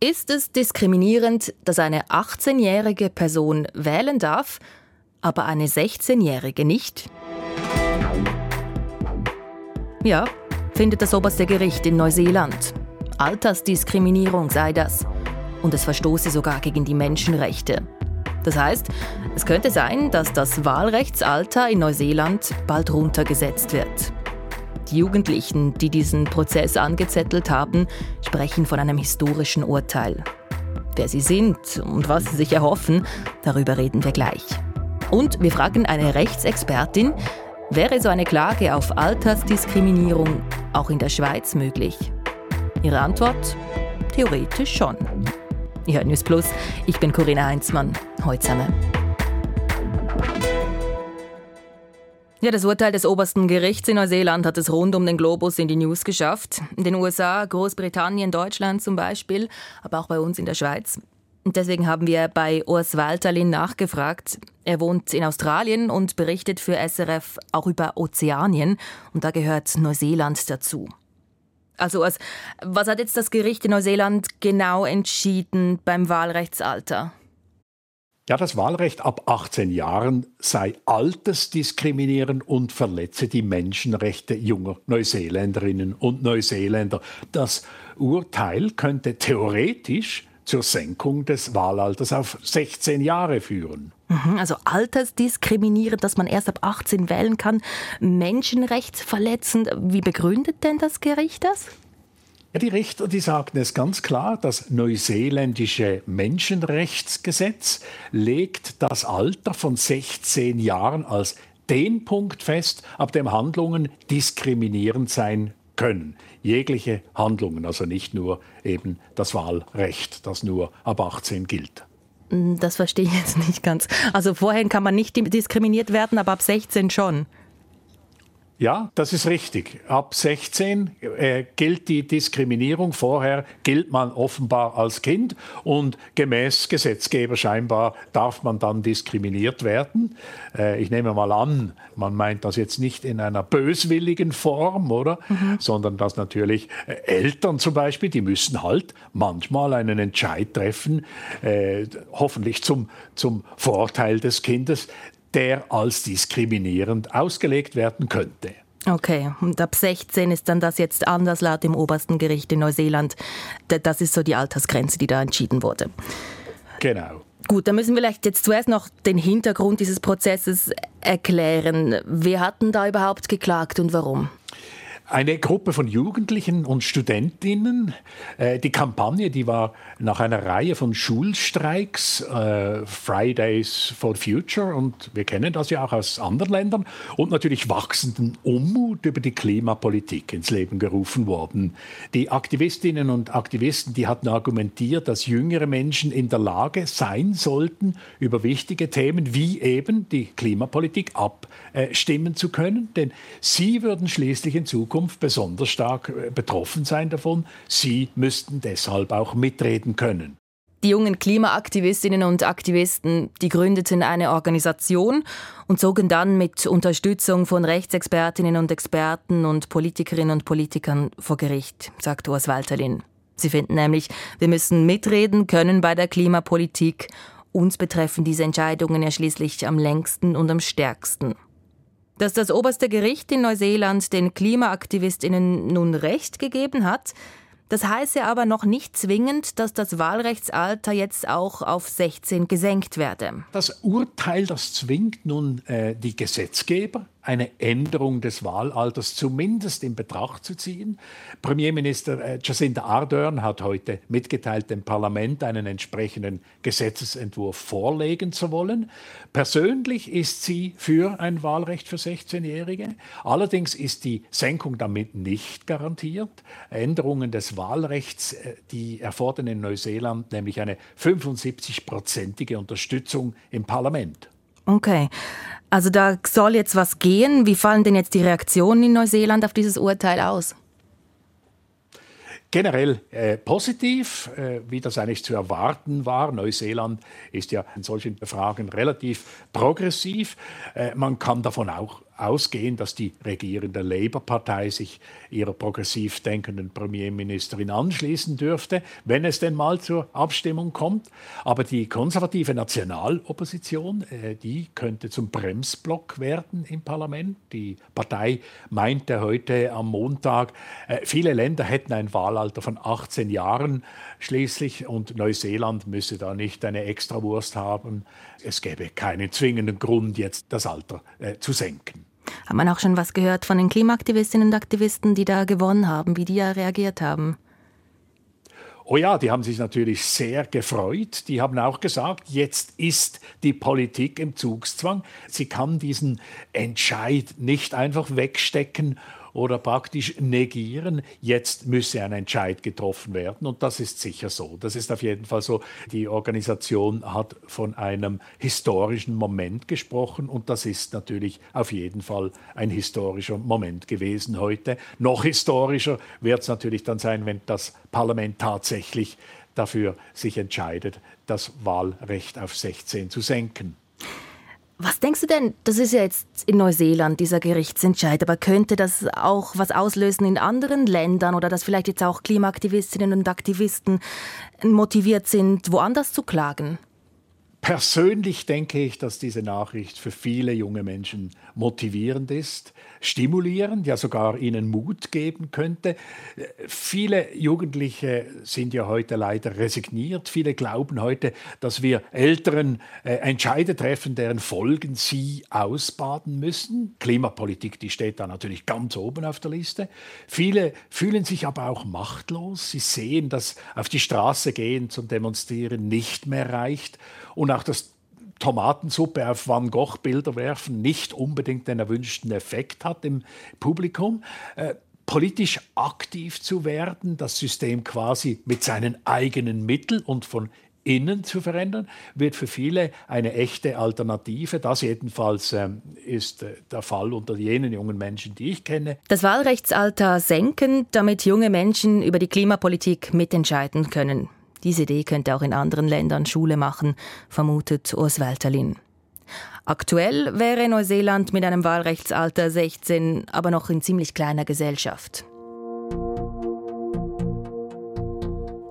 Ist es diskriminierend, dass eine 18-jährige Person wählen darf, aber eine 16-jährige nicht? Ja, findet das oberste Gericht in Neuseeland. Altersdiskriminierung sei das. Und es verstoße sogar gegen die Menschenrechte. Das heißt, es könnte sein, dass das Wahlrechtsalter in Neuseeland bald runtergesetzt wird. Jugendlichen, die diesen Prozess angezettelt haben, sprechen von einem historischen Urteil. Wer sie sind und was sie sich erhoffen, darüber reden wir gleich. Und wir fragen eine Rechtsexpertin, wäre so eine Klage auf Altersdiskriminierung auch in der Schweiz möglich? Ihre Antwort? Theoretisch schon. Ihr hört News Plus, ich bin Corinna Heinzmann. Heute zusammen. Ja, das Urteil des obersten Gerichts in Neuseeland hat es rund um den Globus in die News geschafft. In den USA, Großbritannien, Deutschland zum Beispiel, aber auch bei uns in der Schweiz. Und deswegen haben wir bei Urs Walterlin nachgefragt. Er wohnt in Australien und berichtet für SRF auch über Ozeanien. Und da gehört Neuseeland dazu. Also Urs, was hat jetzt das Gericht in Neuseeland genau entschieden beim Wahlrechtsalter? Ja, das Wahlrecht ab 18 Jahren sei altersdiskriminierend und verletze die Menschenrechte junger Neuseeländerinnen und Neuseeländer. Das Urteil könnte theoretisch zur Senkung des Wahlalters auf 16 Jahre führen. Mhm, also altersdiskriminierend, dass man erst ab 18 wählen kann, menschenrechtsverletzend. Wie begründet denn das Gericht das? Die Richter, die sagten es ganz klar, das neuseeländische Menschenrechtsgesetz legt das Alter von 16 Jahren als den Punkt fest, ab dem Handlungen diskriminierend sein können. Jegliche Handlungen, also nicht nur eben das Wahlrecht, das nur ab 18 gilt. Das verstehe ich jetzt nicht ganz. Also vorher kann man nicht diskriminiert werden, aber ab 16 schon. Ja, das ist richtig. Ab 16 äh, gilt die Diskriminierung. Vorher gilt man offenbar als Kind und gemäß Gesetzgeber scheinbar darf man dann diskriminiert werden. Äh, ich nehme mal an, man meint das jetzt nicht in einer böswilligen Form, oder? Mhm. Sondern dass natürlich äh, Eltern zum Beispiel, die müssen halt manchmal einen Entscheid treffen, äh, hoffentlich zum, zum Vorteil des Kindes, der als diskriminierend ausgelegt werden könnte. Okay, und ab 16 ist dann das jetzt anders laut dem obersten Gericht in Neuseeland. Das ist so die Altersgrenze, die da entschieden wurde. Genau. Gut, dann müssen wir vielleicht jetzt zuerst noch den Hintergrund dieses Prozesses erklären. Wer hat denn da überhaupt geklagt und warum? Eine Gruppe von Jugendlichen und Studentinnen. Äh, die Kampagne, die war nach einer Reihe von Schulstreiks, äh, Fridays for Future, und wir kennen das ja auch aus anderen Ländern, und natürlich wachsenden Unmut über die Klimapolitik ins Leben gerufen worden. Die Aktivistinnen und Aktivisten, die hatten argumentiert, dass jüngere Menschen in der Lage sein sollten, über wichtige Themen wie eben die Klimapolitik abstimmen zu können, denn sie würden schließlich in Zukunft Zukunft besonders stark äh, betroffen sein davon. Sie müssten deshalb auch mitreden können. Die jungen Klimaaktivistinnen und Aktivisten, die gründeten eine Organisation und zogen dann mit Unterstützung von Rechtsexpertinnen und Experten und Politikerinnen und Politikern vor Gericht, sagt Urs Walterlin. Sie finden nämlich, wir müssen mitreden können bei der Klimapolitik. Uns betreffen diese Entscheidungen ja schließlich am längsten und am stärksten. Dass das oberste Gericht in Neuseeland den Klimaaktivistinnen nun Recht gegeben hat, das heiße aber noch nicht zwingend, dass das Wahlrechtsalter jetzt auch auf 16 gesenkt werde. Das Urteil, das zwingt nun äh, die Gesetzgeber, eine Änderung des Wahlalters zumindest in Betracht zu ziehen. Premierminister äh, Jacinda Ardern hat heute mitgeteilt, dem Parlament einen entsprechenden Gesetzesentwurf vorlegen zu wollen. Persönlich ist sie für ein Wahlrecht für 16-Jährige. Allerdings ist die Senkung damit nicht garantiert. Änderungen des Wahlrechts, äh, die erfordern in Neuseeland nämlich eine 75-prozentige Unterstützung im Parlament. Okay. Also da soll jetzt was gehen. Wie fallen denn jetzt die Reaktionen in Neuseeland auf dieses Urteil aus? Generell äh, positiv, äh, wie das eigentlich zu erwarten war. Neuseeland ist ja in solchen Fragen relativ progressiv. Äh, man kann davon auch ausgehen, dass die regierende Labour-Partei sich ihrer progressiv denkenden Premierministerin anschließen dürfte, wenn es denn mal zur Abstimmung kommt. Aber die konservative Nationalopposition, äh, die könnte zum Bremsblock werden im Parlament. Die Partei meinte heute am Montag, äh, viele Länder hätten ein Wahlalter von 18 Jahren schließlich und Neuseeland müsse da nicht eine Extrawurst haben. Es gäbe keinen zwingenden Grund, jetzt das Alter äh, zu senken. Hat man auch schon was gehört von den Klimaaktivistinnen und Aktivisten, die da gewonnen haben, wie die ja reagiert haben? Oh ja, die haben sich natürlich sehr gefreut. Die haben auch gesagt, jetzt ist die Politik im Zugzwang. Sie kann diesen Entscheid nicht einfach wegstecken oder praktisch negieren, jetzt müsse ein Entscheid getroffen werden. Und das ist sicher so. Das ist auf jeden Fall so. Die Organisation hat von einem historischen Moment gesprochen und das ist natürlich auf jeden Fall ein historischer Moment gewesen heute. Noch historischer wird es natürlich dann sein, wenn das Parlament tatsächlich dafür sich entscheidet, das Wahlrecht auf 16 zu senken. Was denkst du denn, das ist ja jetzt in Neuseeland dieser Gerichtsentscheid, aber könnte das auch was auslösen in anderen Ländern oder dass vielleicht jetzt auch Klimaaktivistinnen und Aktivisten motiviert sind, woanders zu klagen? Persönlich denke ich, dass diese Nachricht für viele junge Menschen motivierend ist, stimulierend, ja sogar ihnen Mut geben könnte. Viele Jugendliche sind ja heute leider resigniert. Viele glauben heute, dass wir Älteren äh, Entscheide treffen, deren Folgen sie ausbaden müssen. Klimapolitik, die steht da natürlich ganz oben auf der Liste. Viele fühlen sich aber auch machtlos. Sie sehen, dass auf die Straße gehen zum Demonstrieren nicht mehr reicht und auch das Tomatensuppe auf Van Gogh Bilder werfen nicht unbedingt den erwünschten Effekt hat im Publikum. Äh, politisch aktiv zu werden, das System quasi mit seinen eigenen Mitteln und von innen zu verändern, wird für viele eine echte Alternative. Das jedenfalls ähm, ist äh, der Fall unter jenen jungen Menschen, die ich kenne. Das Wahlrechtsalter senken, damit junge Menschen über die Klimapolitik mitentscheiden können. Diese Idee könnte auch in anderen Ländern Schule machen, vermutet Urs Welterlin. Aktuell wäre Neuseeland mit einem Wahlrechtsalter 16 aber noch in ziemlich kleiner Gesellschaft.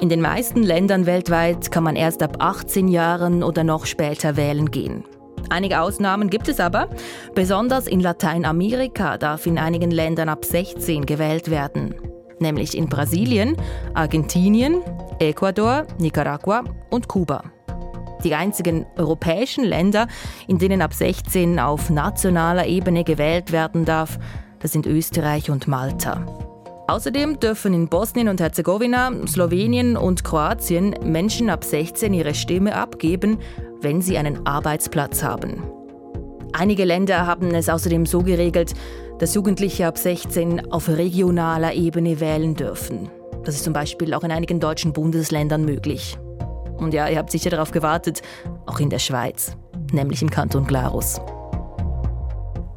In den meisten Ländern weltweit kann man erst ab 18 Jahren oder noch später wählen gehen. Einige Ausnahmen gibt es aber. Besonders in Lateinamerika darf in einigen Ländern ab 16 gewählt werden nämlich in Brasilien, Argentinien, Ecuador, Nicaragua und Kuba. Die einzigen europäischen Länder, in denen ab 16 auf nationaler Ebene gewählt werden darf, das sind Österreich und Malta. Außerdem dürfen in Bosnien und Herzegowina, Slowenien und Kroatien Menschen ab 16 ihre Stimme abgeben, wenn sie einen Arbeitsplatz haben. Einige Länder haben es außerdem so geregelt, dass Jugendliche ab 16 auf regionaler Ebene wählen dürfen. Das ist zum Beispiel auch in einigen deutschen Bundesländern möglich. Und ja, ihr habt sicher darauf gewartet, auch in der Schweiz, nämlich im Kanton Glarus.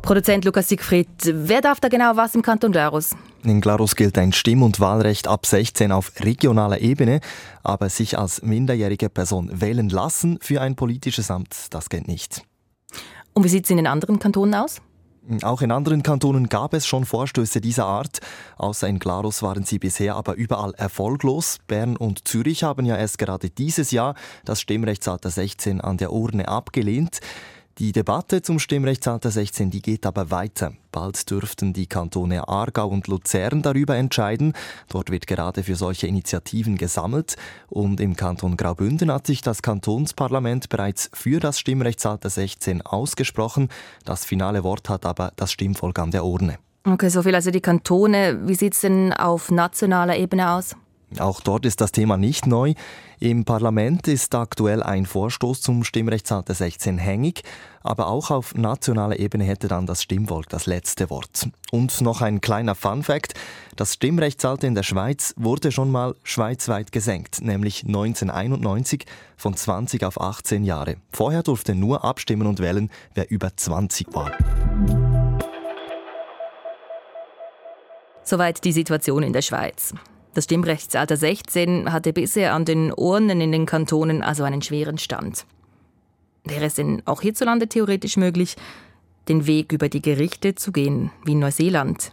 Produzent Lukas Siegfried, wer darf da genau was im Kanton Glarus? In Glarus gilt ein Stimm- und Wahlrecht ab 16 auf regionaler Ebene, aber sich als minderjährige Person wählen lassen für ein politisches Amt, das gilt nicht. Und wie sieht es in den anderen Kantonen aus? Auch in anderen Kantonen gab es schon Vorstöße dieser Art. Außer in Glarus waren sie bisher aber überall erfolglos. Bern und Zürich haben ja erst gerade dieses Jahr das Stimmrechtsalter 16 an der Urne abgelehnt. Die Debatte zum Stimmrechtsalter 16, die geht aber weiter. Bald dürften die Kantone Aargau und Luzern darüber entscheiden. Dort wird gerade für solche Initiativen gesammelt. Und im Kanton Graubünden hat sich das Kantonsparlament bereits für das Stimmrechtsalter 16 ausgesprochen. Das finale Wort hat aber das Stimmvolk an der Urne. Okay, so viel also die Kantone. Wie sieht es denn auf nationaler Ebene aus? Auch dort ist das Thema nicht neu. Im Parlament ist aktuell ein Vorstoß zum Stimmrechtsalter 16 hängig, aber auch auf nationaler Ebene hätte dann das Stimmvolk das letzte Wort. Und noch ein kleiner Fun fact: Das Stimmrechtsalter in der Schweiz wurde schon mal schweizweit gesenkt, nämlich 1991 von 20 auf 18 Jahre. Vorher durfte nur abstimmen und wählen, wer über 20 war. Soweit die Situation in der Schweiz. Das Stimmrechtsalter 16 hatte bisher an den Urnen in den Kantonen also einen schweren Stand. Wäre es denn auch hierzulande theoretisch möglich? den Weg über die Gerichte zu gehen, wie in Neuseeland.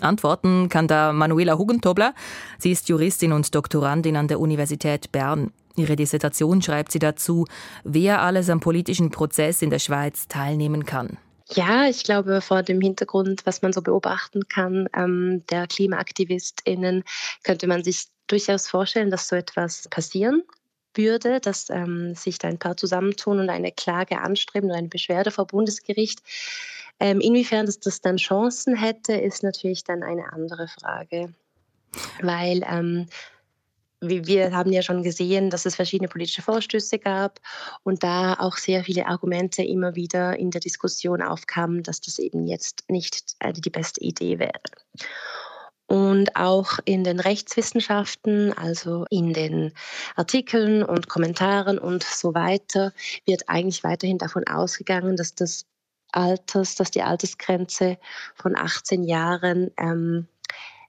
Antworten kann da Manuela Hugentobler. Sie ist Juristin und Doktorandin an der Universität Bern. Ihre Dissertation schreibt sie dazu, wer alles am politischen Prozess in der Schweiz teilnehmen kann. Ja, ich glaube, vor dem Hintergrund, was man so beobachten kann, ähm, der KlimaaktivistInnen, könnte man sich durchaus vorstellen, dass so etwas passieren würde, dass ähm, sich da ein paar zusammentun und eine Klage anstreben oder eine Beschwerde vor Bundesgericht. Ähm, inwiefern das, das dann Chancen hätte, ist natürlich dann eine andere Frage. Weil ähm, wir haben ja schon gesehen, dass es verschiedene politische Vorstöße gab und da auch sehr viele Argumente immer wieder in der Diskussion aufkamen, dass das eben jetzt nicht äh, die beste Idee wäre. Und auch in den Rechtswissenschaften, also in den Artikeln und Kommentaren und so weiter, wird eigentlich weiterhin davon ausgegangen, dass das Alters, dass die Altersgrenze von 18 Jahren ähm,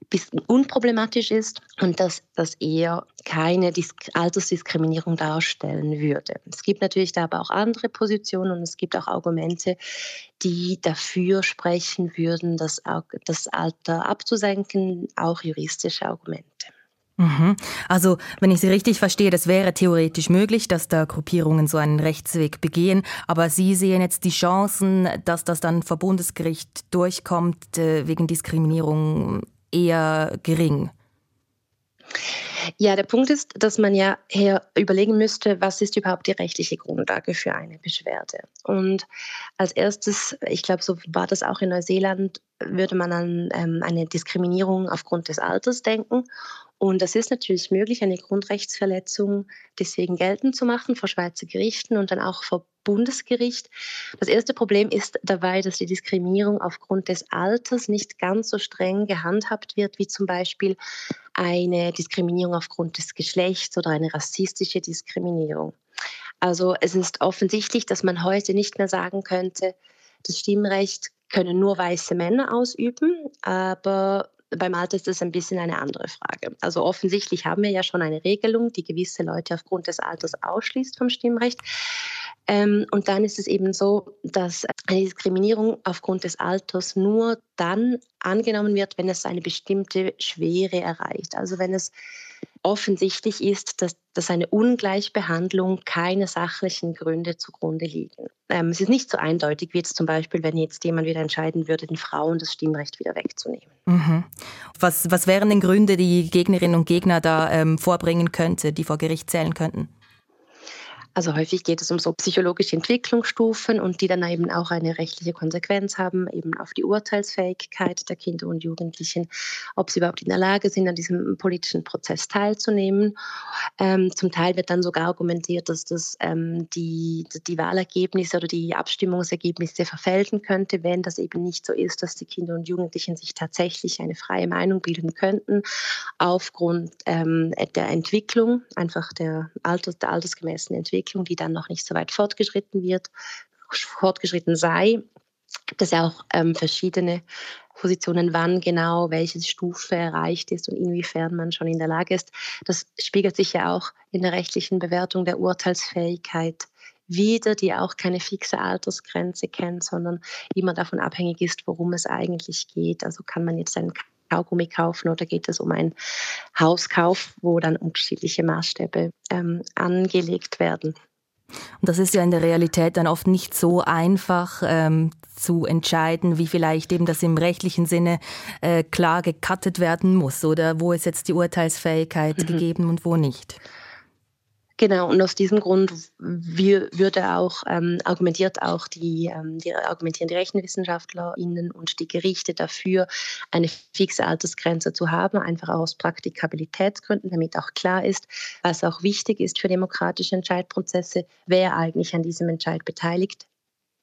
bisschen unproblematisch ist und dass das eher keine Dis Altersdiskriminierung darstellen würde. Es gibt natürlich da aber auch andere Positionen und es gibt auch Argumente, die dafür sprechen würden, das, das Alter abzusenken, auch juristische Argumente. Mhm. Also, wenn ich Sie richtig verstehe, das wäre theoretisch möglich, dass da Gruppierungen so einen Rechtsweg begehen. Aber Sie sehen jetzt die Chancen, dass das dann vor Bundesgericht durchkommt äh, wegen Diskriminierung eher gering. Ja, der Punkt ist, dass man ja hier überlegen müsste, was ist überhaupt die rechtliche Grundlage für eine Beschwerde. Und als erstes, ich glaube, so war das auch in Neuseeland, würde man an ähm, eine Diskriminierung aufgrund des Alters denken. Und das ist natürlich möglich, eine Grundrechtsverletzung deswegen geltend zu machen vor Schweizer Gerichten und dann auch vor Bundesgericht. Das erste Problem ist dabei, dass die Diskriminierung aufgrund des Alters nicht ganz so streng gehandhabt wird, wie zum Beispiel eine Diskriminierung aufgrund des Geschlechts oder eine rassistische Diskriminierung. Also es ist offensichtlich, dass man heute nicht mehr sagen könnte, das Stimmrecht können nur weiße Männer ausüben, aber beim Alter ist das ein bisschen eine andere Frage. Also offensichtlich haben wir ja schon eine Regelung, die gewisse Leute aufgrund des Alters ausschließt vom Stimmrecht. Ähm, und dann ist es eben so, dass eine Diskriminierung aufgrund des Alters nur dann angenommen wird, wenn es eine bestimmte Schwere erreicht. Also wenn es offensichtlich ist, dass, dass eine Ungleichbehandlung keine sachlichen Gründe zugrunde liegen. Ähm, es ist nicht so eindeutig, wie jetzt zum Beispiel, wenn jetzt jemand wieder entscheiden würde, den Frauen das Stimmrecht wieder wegzunehmen. Mhm. Was, was wären denn Gründe, die Gegnerinnen und Gegner da ähm, vorbringen könnte, die vor Gericht zählen könnten? Also häufig geht es um so psychologische Entwicklungsstufen und die dann eben auch eine rechtliche Konsequenz haben, eben auf die Urteilsfähigkeit der Kinder und Jugendlichen, ob sie überhaupt in der Lage sind, an diesem politischen Prozess teilzunehmen. Ähm, zum Teil wird dann sogar argumentiert, dass das ähm, die, die Wahlergebnisse oder die Abstimmungsergebnisse verfälschen könnte, wenn das eben nicht so ist, dass die Kinder und Jugendlichen sich tatsächlich eine freie Meinung bilden könnten, aufgrund ähm, der Entwicklung, einfach der, Alters, der altersgemäßen Entwicklung Entwicklung, die dann noch nicht so weit fortgeschritten wird, fortgeschritten sei. Gibt es ja auch ähm, verschiedene Positionen, wann genau welche Stufe erreicht ist und inwiefern man schon in der Lage ist. Das spiegelt sich ja auch in der rechtlichen Bewertung der Urteilsfähigkeit wieder, die auch keine fixe Altersgrenze kennt, sondern immer davon abhängig ist, worum es eigentlich geht. Also kann man jetzt einen Kaugummi kaufen oder geht es um einen Hauskauf, wo dann unterschiedliche Maßstäbe ähm, angelegt werden. Und das ist ja in der Realität dann oft nicht so einfach ähm, zu entscheiden, wie vielleicht eben das im rechtlichen Sinne äh, klar gecuttet werden muss oder wo ist jetzt die Urteilsfähigkeit mhm. gegeben und wo nicht. Genau, und aus diesem Grund würde auch, ähm, argumentiert auch die, ähm, die, argumentieren die RechenwissenschaftlerInnen und die Gerichte dafür, eine fixe Altersgrenze zu haben, einfach aus Praktikabilitätsgründen, damit auch klar ist, was auch wichtig ist für demokratische Entscheidprozesse, wer eigentlich an diesem Entscheid beteiligt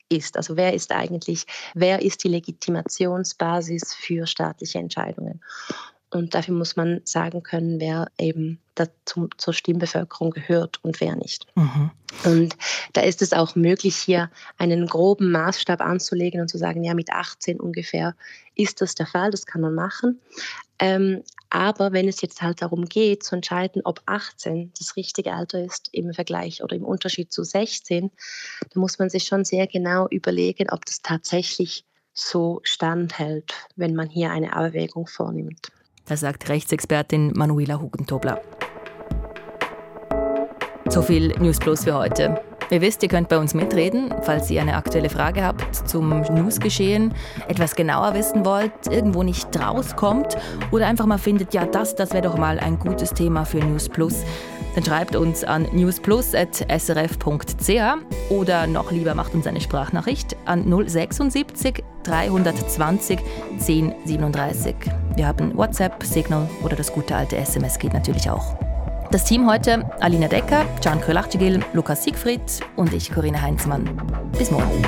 ist. Also wer ist eigentlich, wer ist die Legitimationsbasis für staatliche Entscheidungen? Und dafür muss man sagen können, wer eben dazu, zur Stimmbevölkerung gehört und wer nicht. Mhm. Und da ist es auch möglich, hier einen groben Maßstab anzulegen und zu sagen, ja, mit 18 ungefähr ist das der Fall, das kann man machen. Ähm, Aber wenn es jetzt halt darum geht, zu entscheiden, ob 18 das richtige Alter ist im Vergleich oder im Unterschied zu 16, dann muss man sich schon sehr genau überlegen, ob das tatsächlich so standhält, wenn man hier eine Abwägung vornimmt. Das sagt Rechtsexpertin Manuela Hugentobler. So viel News Plus für heute. Ihr wisst, ihr könnt bei uns mitreden, falls ihr eine aktuelle Frage habt zum Newsgeschehen, etwas genauer wissen wollt, irgendwo nicht rauskommt oder einfach mal findet, ja, das, das wäre doch mal ein gutes Thema für News Plus. Dann schreibt uns an newsplus.srf.ch oder noch lieber macht uns eine Sprachnachricht an 076 320 1037. Wir haben WhatsApp, Signal oder das gute alte SMS geht natürlich auch. Das Team heute Alina Decker, Can Krölachtigil, Lukas Siegfried und ich, Corinna Heinzmann. Bis morgen.